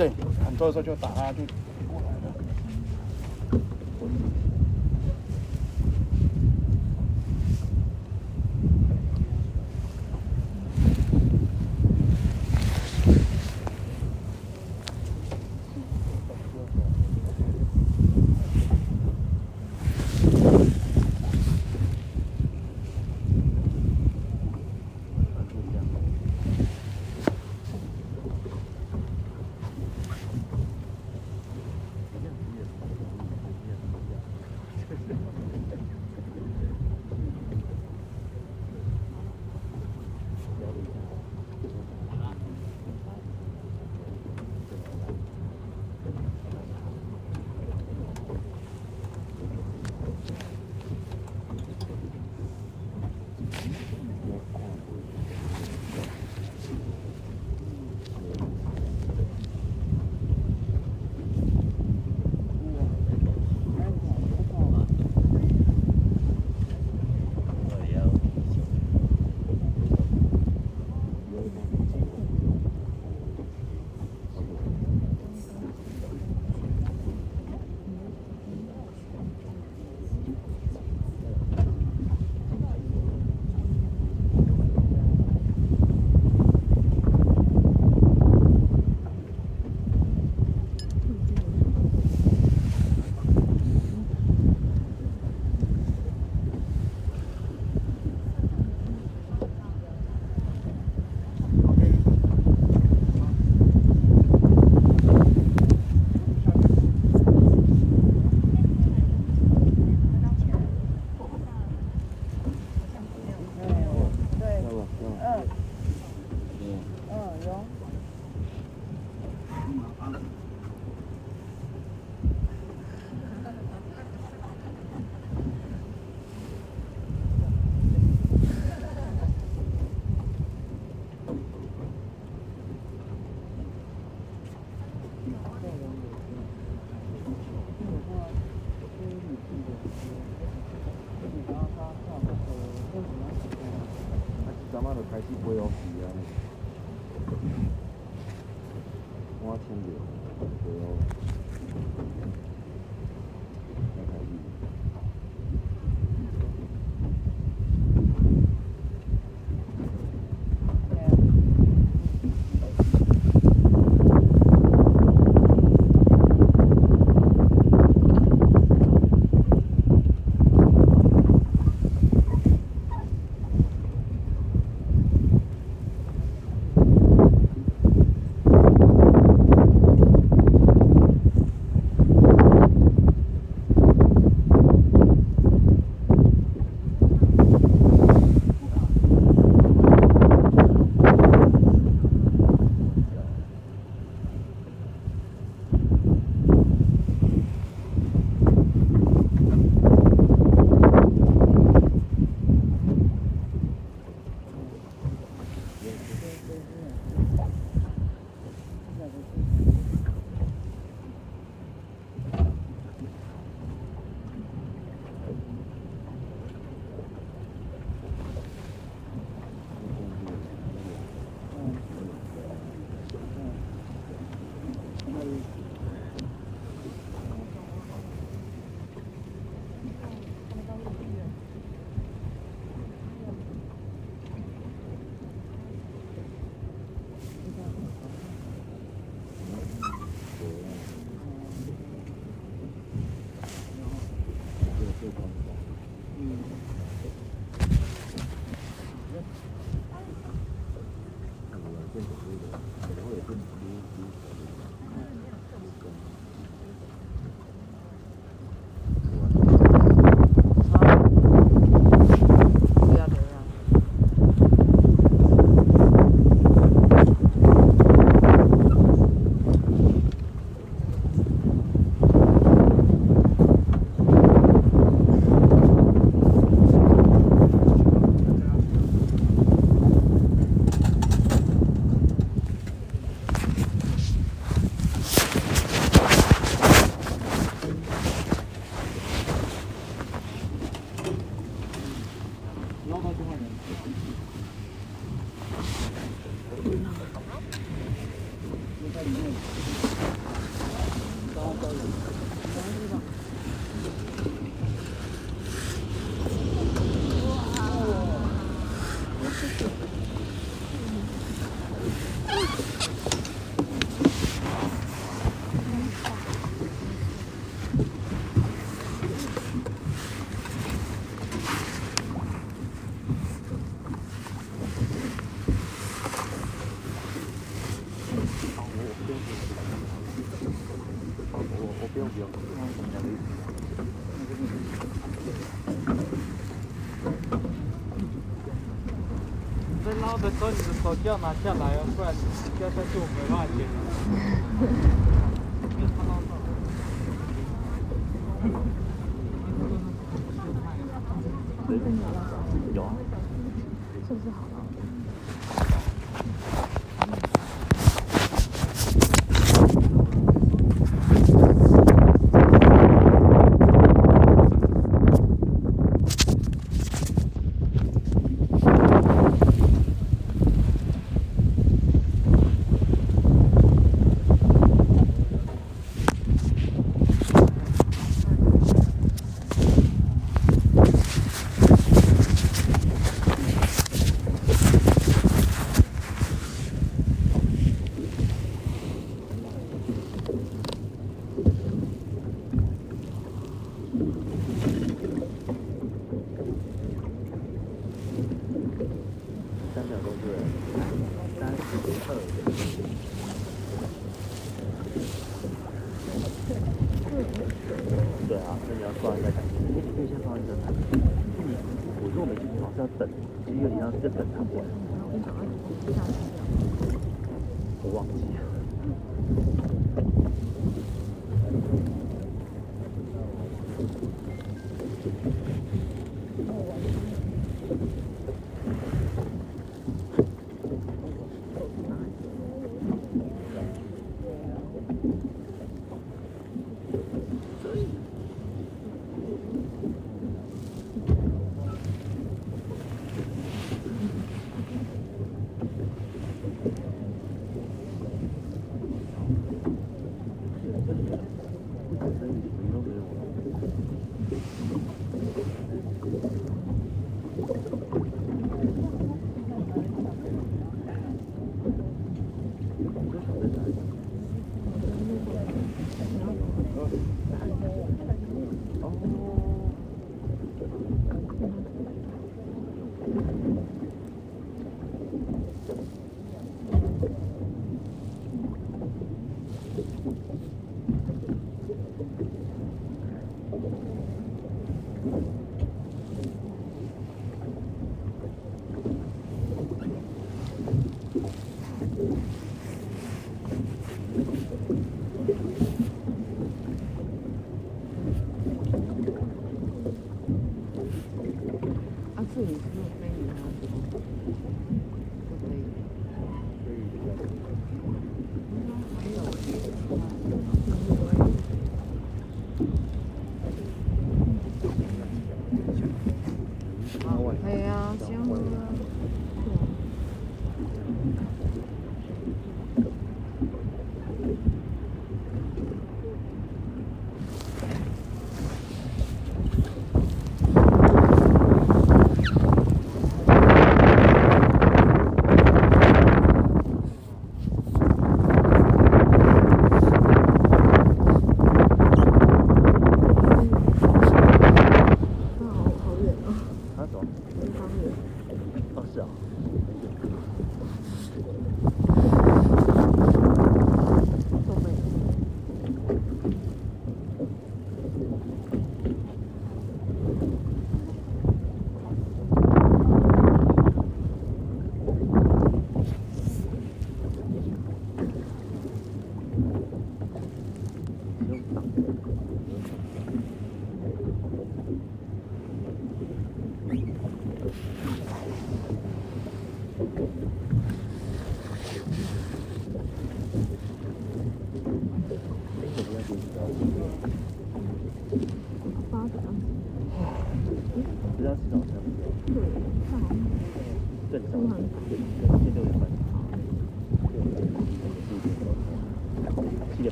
对，很多时候就打他就。这时候你的手机要拿下来哦，不然掉下去我没办法捡。有啊，设施好了。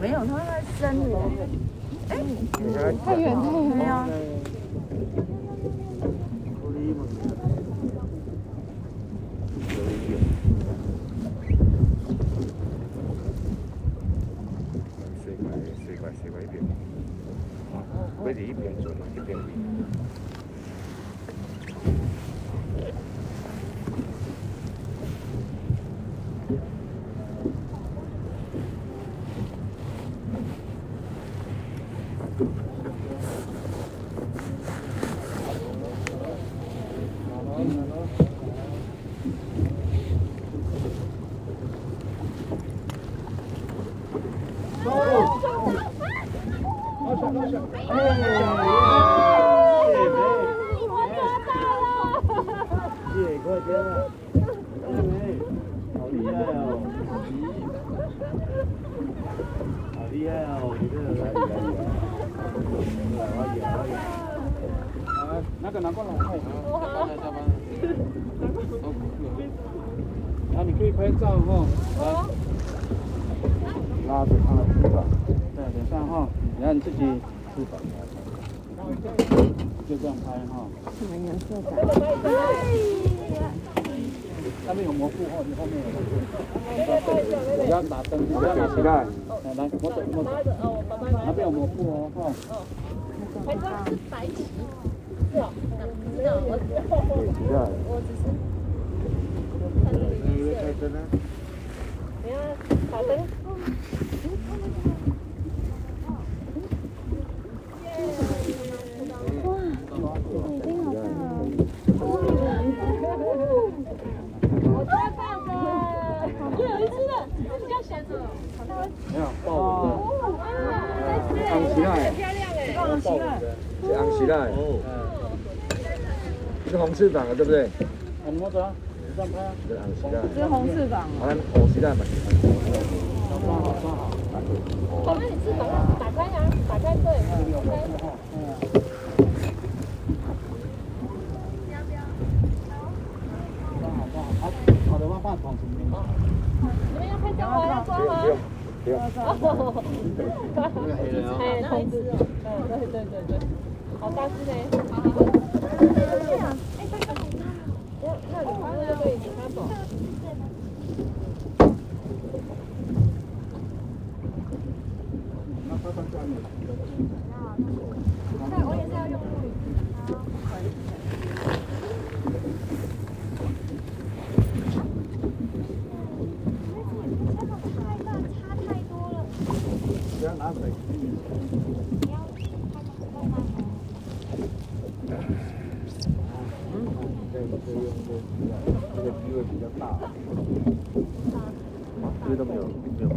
没有，他那真的。哎，太远太远没有。水怪水怪水怪一边，佢哋一边做嘛，一边变。姐，快点了！好厉害哦！好厉害哦！你这个来来来，来，那个拿过来，快！下班了，下班了。然后你可以拍照哈，来，拉着他的翅膀，对，脸上哈，然后你自己翅膀，就这样拍哈。什么颜色的？那边有蘑菇哦，你后面有蘑菇。不要打灯，不要打起来。来来，我走我走。那边有蘑菇哦，哈。拍照是白旗，是哦，知道我知道，我只是看那个颜色。你要打灯。我抓到的，又有一只了，它比较小的。没有豹纹的，昂起来，放起来。是昂起来，是红翅膀的，对不对？我摸着啊，这样拍，是昂起来，这是红翅膀好像红起来嘛。抓好抓好。好，那你翅膀打开呀，打开对，打开。抓好抓好，好，好的话放床前面。你们要拍照吗？要抓吗？不用，那黑人啊。哎，通知，嗯，对对对对，好大只呢。好好好。哎，这个好。那你那就可以请他走。那快快抓你。我也是要用录影。不要拿水。这个是用这个机会比较大。这边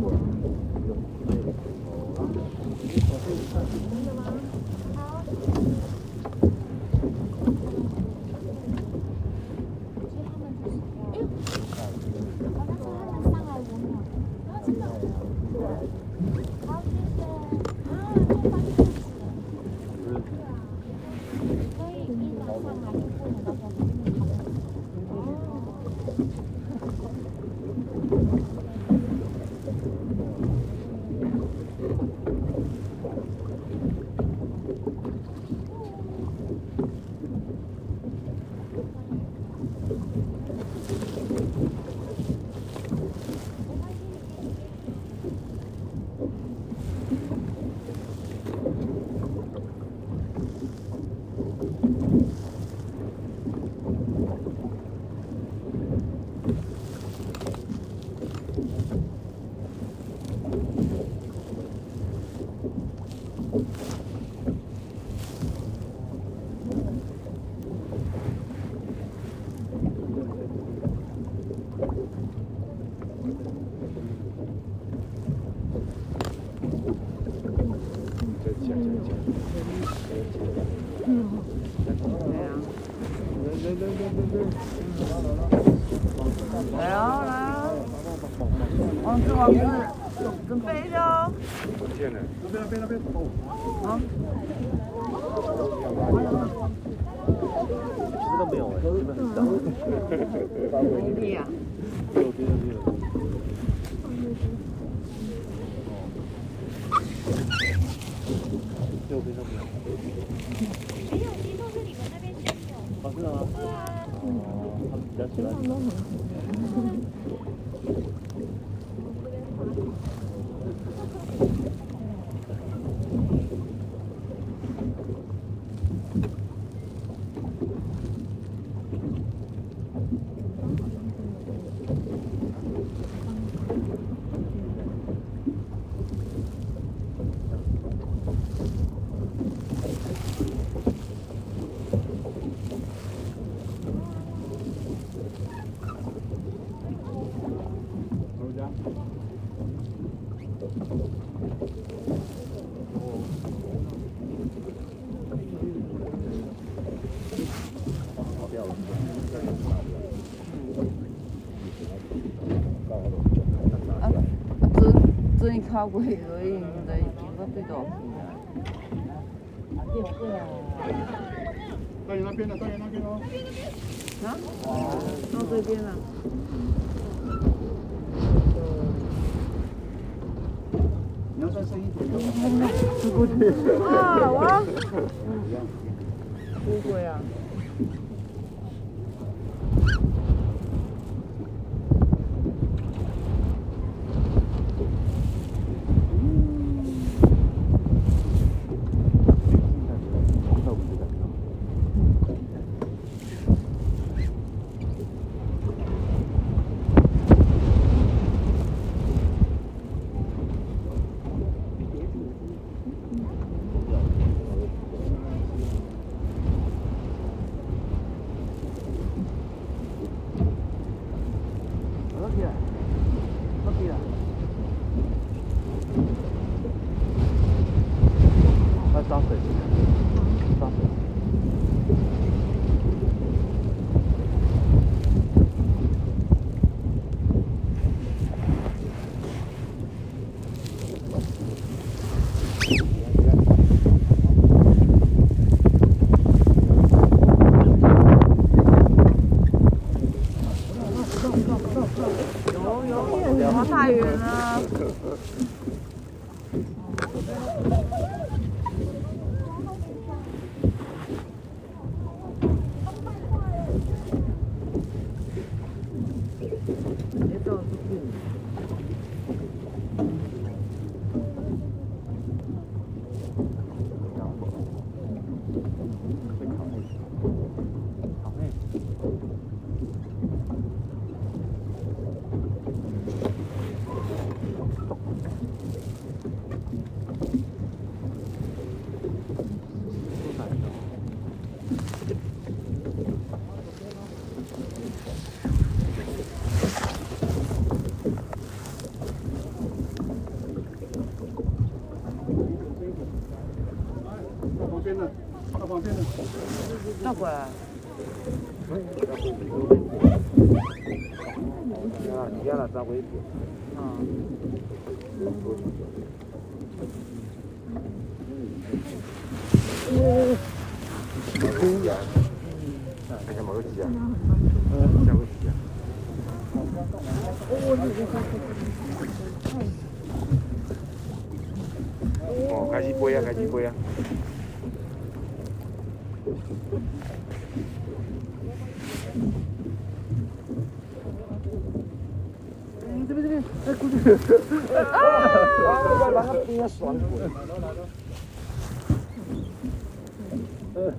右边都没有。没有，其实是你们那边先有。啊，吗？对啊。嗯。他们比较喜欢。包过你的。哦，开始飞呀，开始飞呀！这边这边，哎，过去！啊！哇，我，来！来来。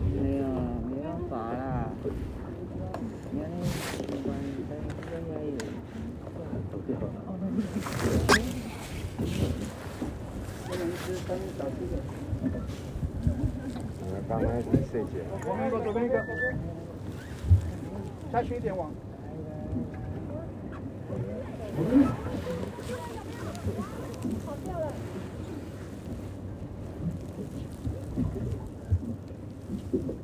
没有，没办法啦。你看那机关，它它也有。我们刚刚去设计。左边一个，左边个。再去一点往。跑掉了。Thank you.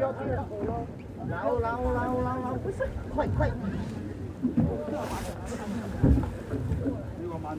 要去了。然后，然后，然后，然后，不是，快快。这个蛮。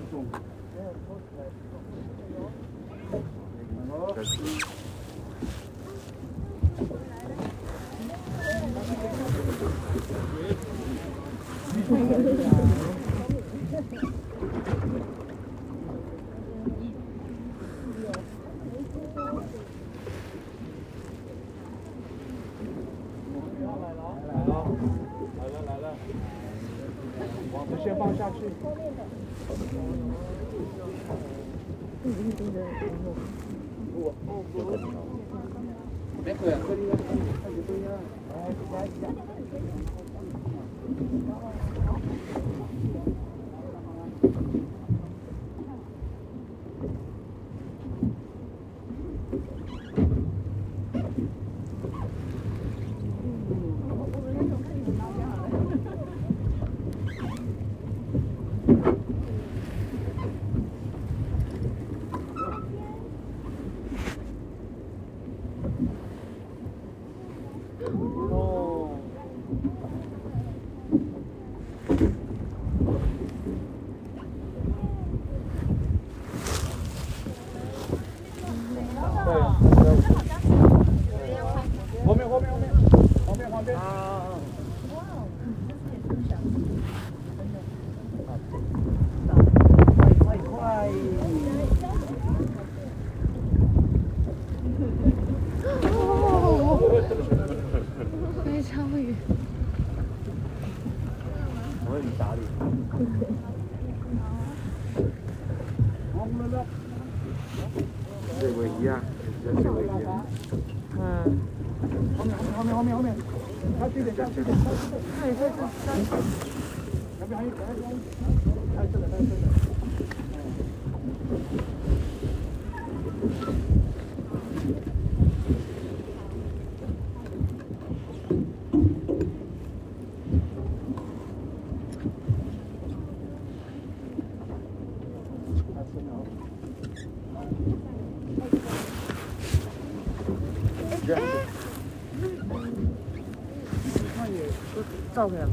抱千来了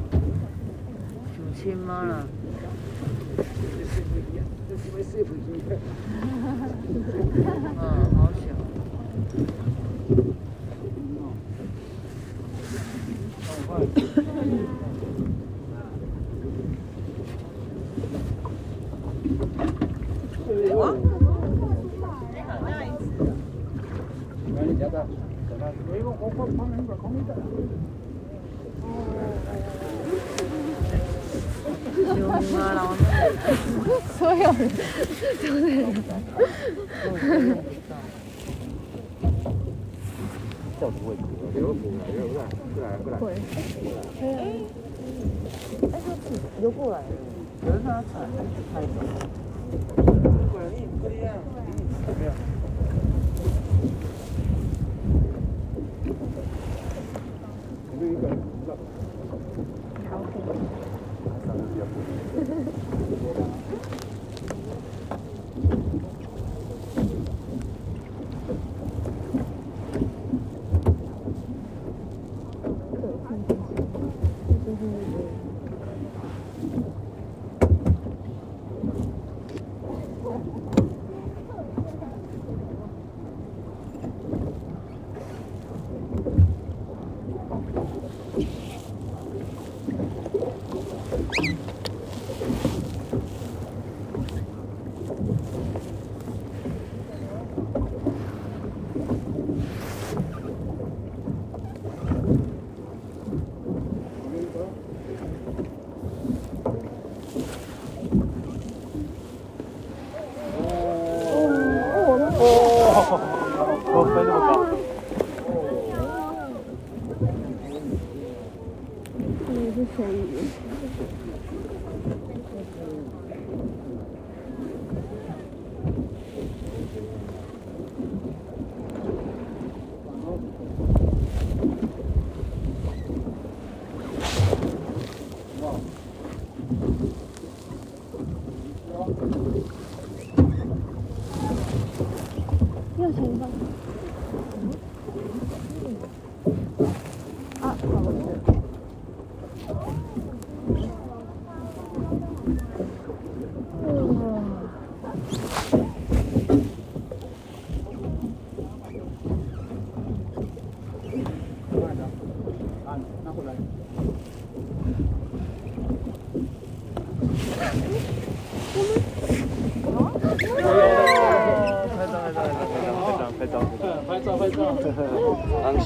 亲妈 Oh.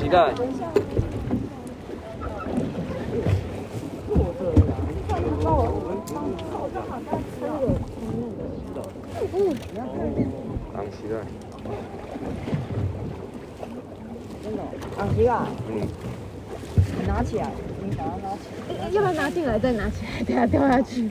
鸡蛋。嗯，拿起来。要不要拿进来再拿起来？等下掉下去。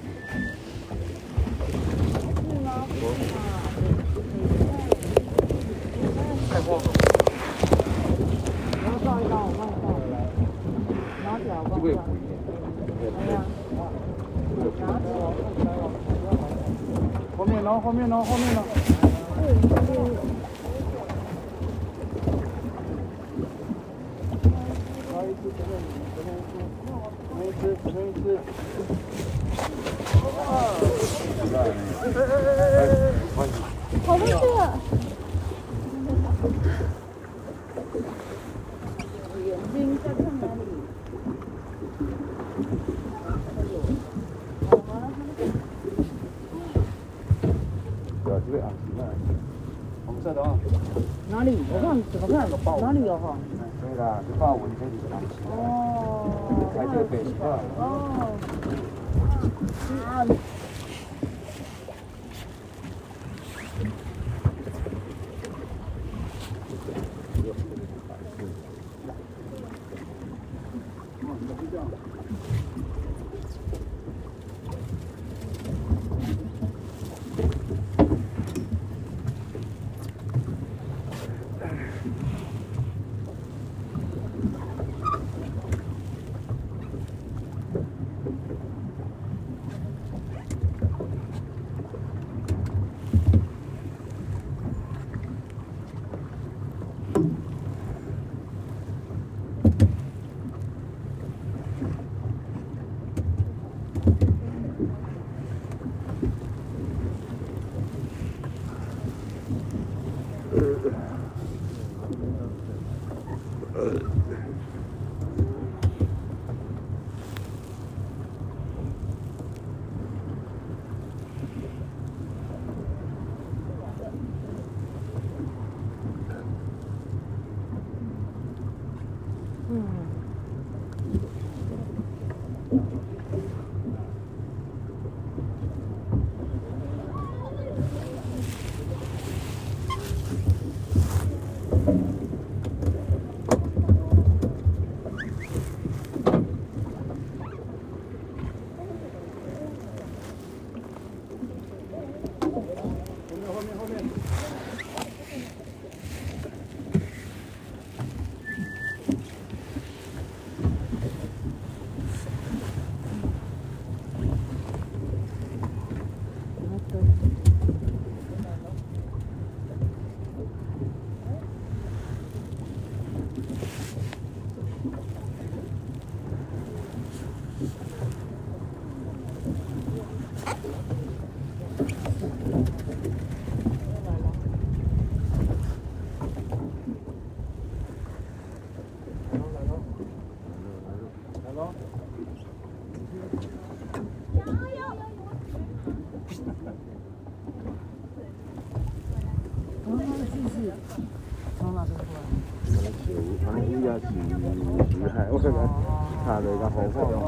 后面呢？后面呢？じゃん。这个，看这，个好好，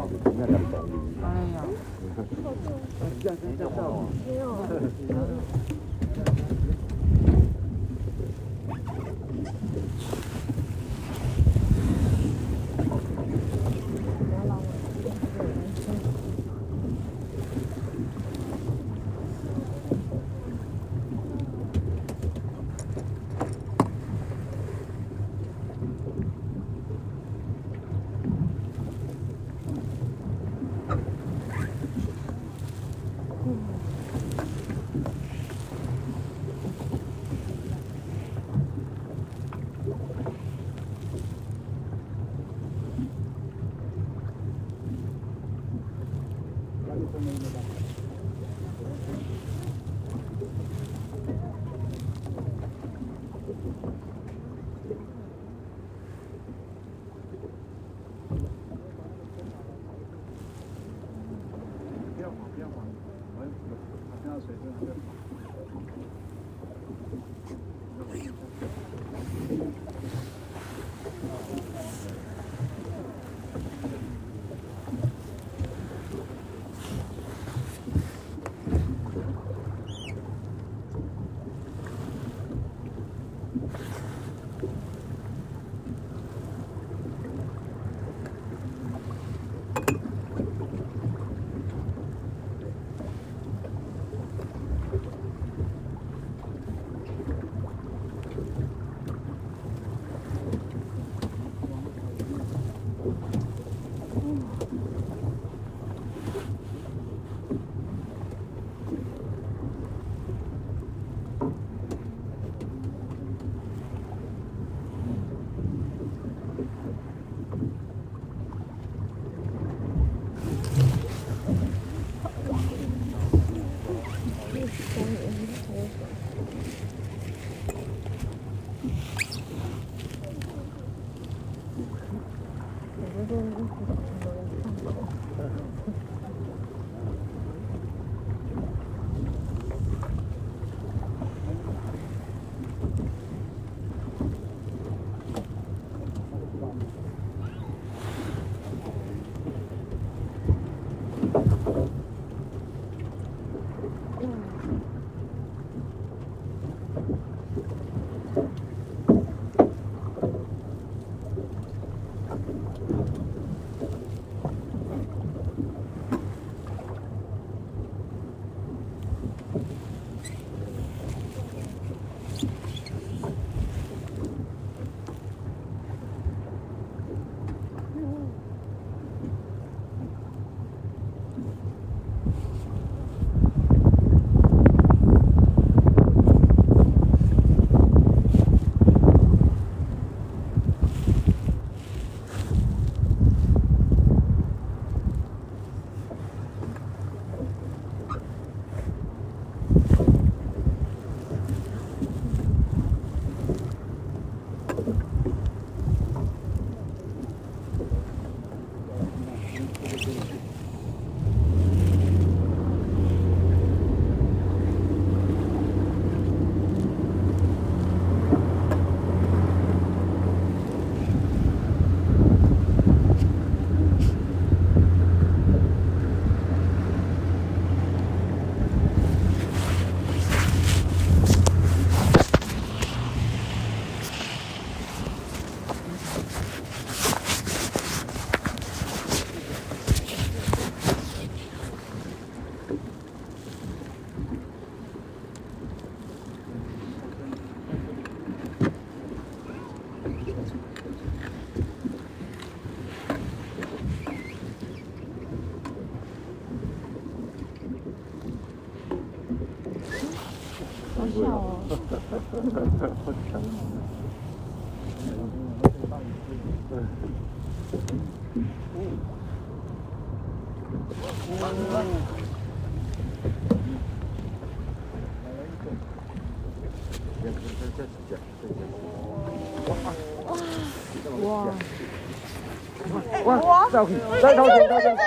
再偷钱，再。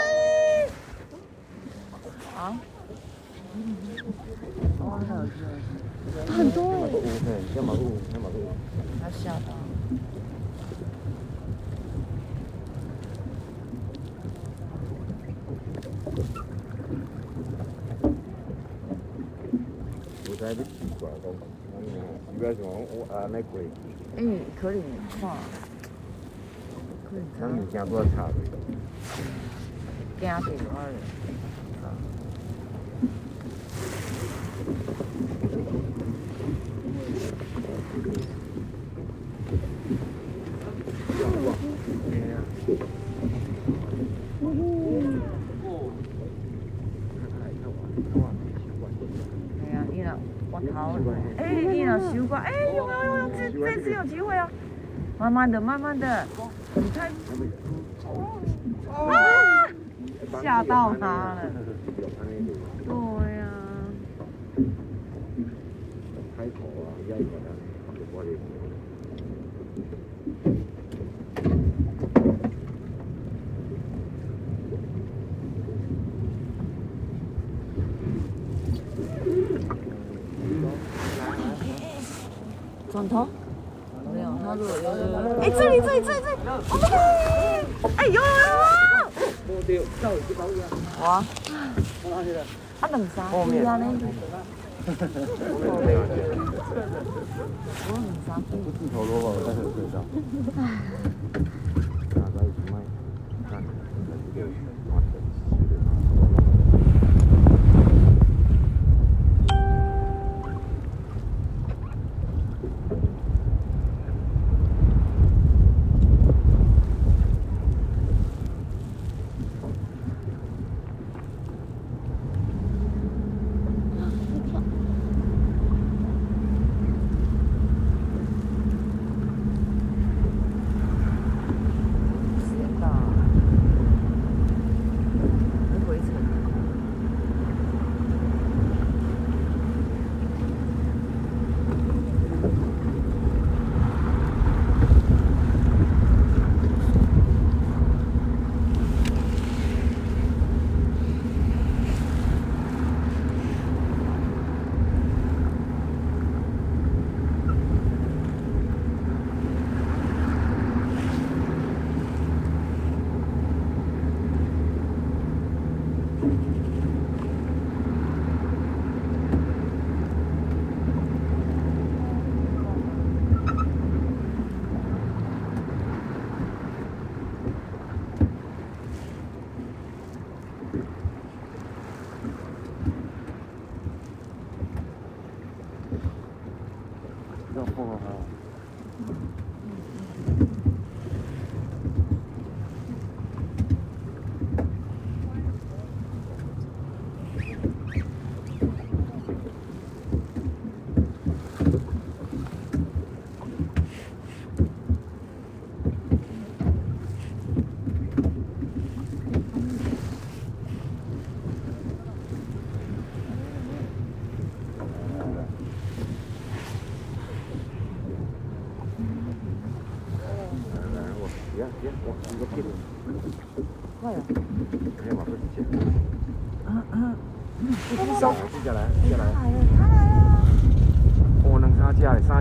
很多哎、欸！对，先马路，先。我在奇怪，的，我过。嗯，可以，哇。咱物件拄啊差袂，惊死我了。哎呀，伊若我头，哎，伊若修过，哎，有有有有，这这次有机会啊！慢慢的，慢慢的，你看，啊，吓到他了。对呀。转头？没有，他说有有有。哎，这里这里这里这里，哦，哎有有有有。我。啊，两三支啊呢？我两三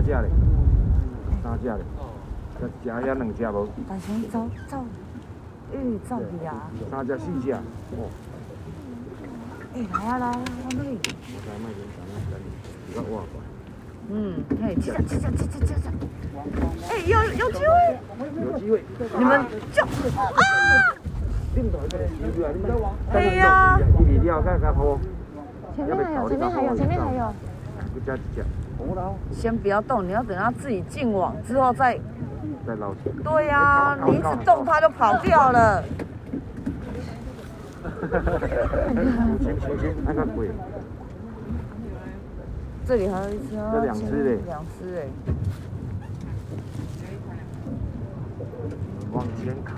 三只嘞，三只嘞，三只嘞。再加遐两只无？大雄走走，嗯，走去啊。三只四只。哦，哎，来啊来啊，我那里。我再卖下吃下吃下吃下。哎，有有机会。有机会。你们就啊！哎哎呀一米料看看好。前面还有，前面还有，前面还有。不加几只，先不要动，你要等它自己进网之后再。再捞起来。对呀，你一直动它就跑掉了。行行行，那个鬼。这里还有一只哦。这两只嘞。两只哎。往前开。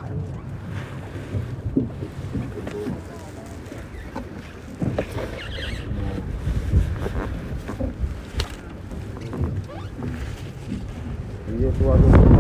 直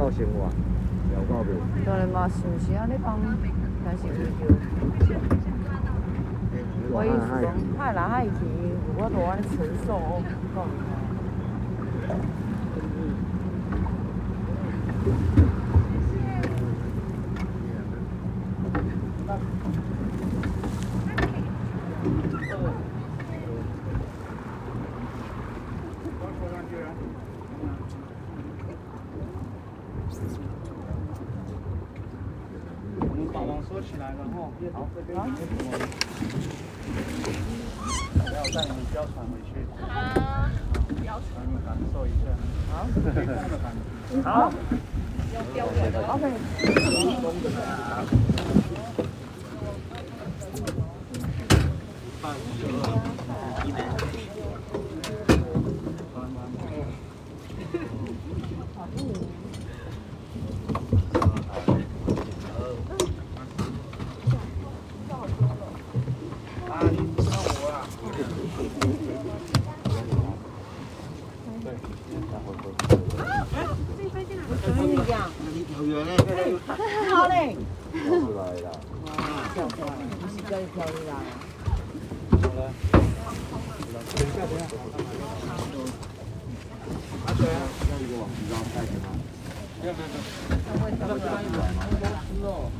到生活聊到袂。当然嘛，安尼，但是，讲，太难爱钱，如多安尼承受，讲。now. 几万块钱吗？不要不要，怎么会这么？公司哦，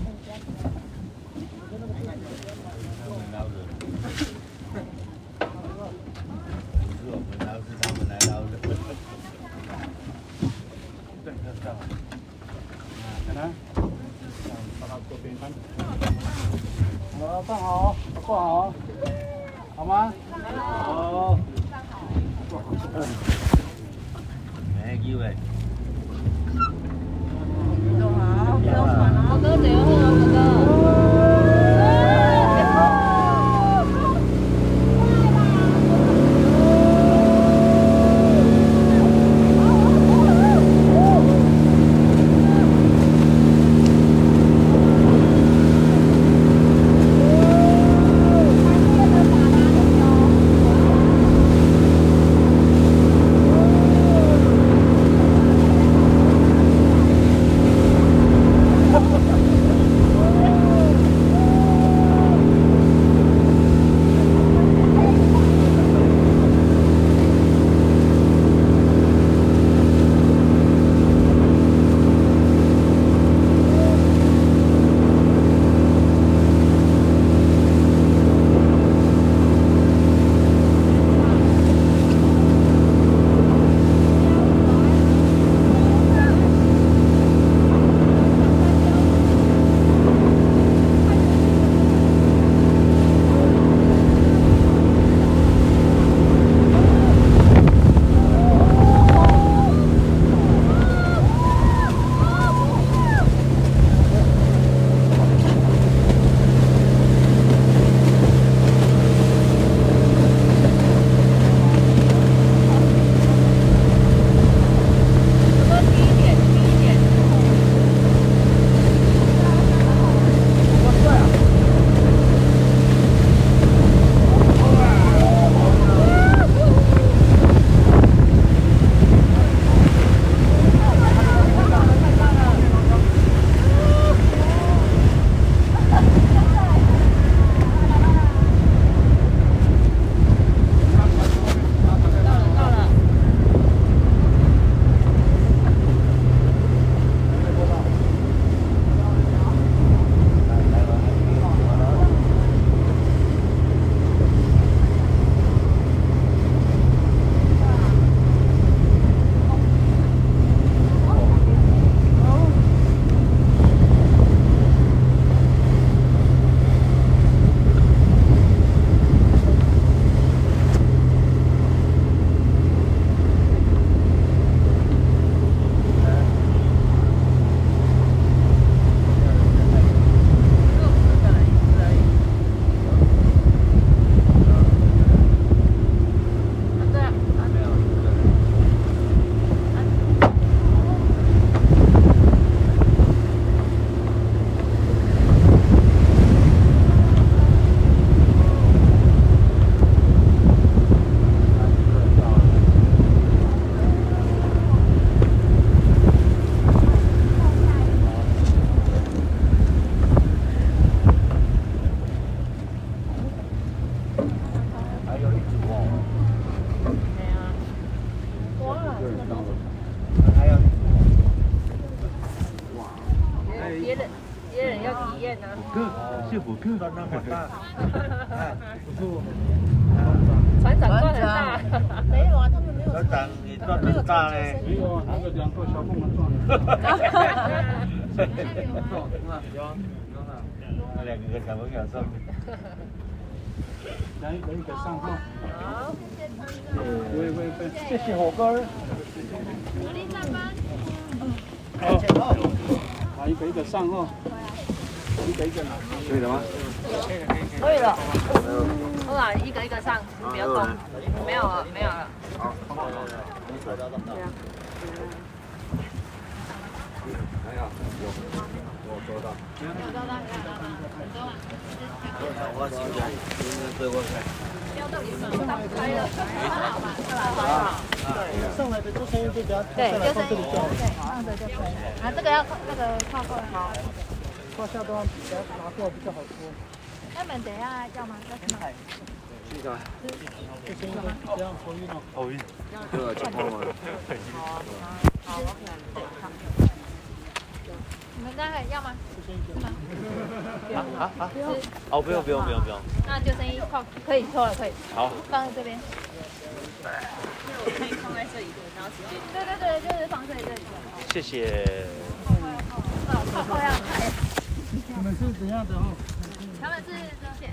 那两个小朋友送。来一个一个上。号。好，喂喂喂，谢谢火哥。努力上班。好，好，一个一个上号，一个一个拿。可以了吗？可以了。好。啦，一个一个上，不要动。没有了，没有了。好。还好，有，我收到。我现在今天对我看。开了。上来的做生意就比较对，就放这里就好。对，放着就可以。啊，这个要那个靠过来。好。胯下都要比较拿过来比较好说。那你们等一下要吗？要什么？去哪？这生意这样头晕哦。头晕。对啊，就泡嘛。好，OK，对，好。你们大概要吗？啊啊啊！哦，不用不用不用不用。那就生衣靠可以错了，可以。好。放在这边。可以放在这里，然后直接。对对对，就是放在这里。谢谢。好，靠靠要开。你们是怎样的哦？他们是这些。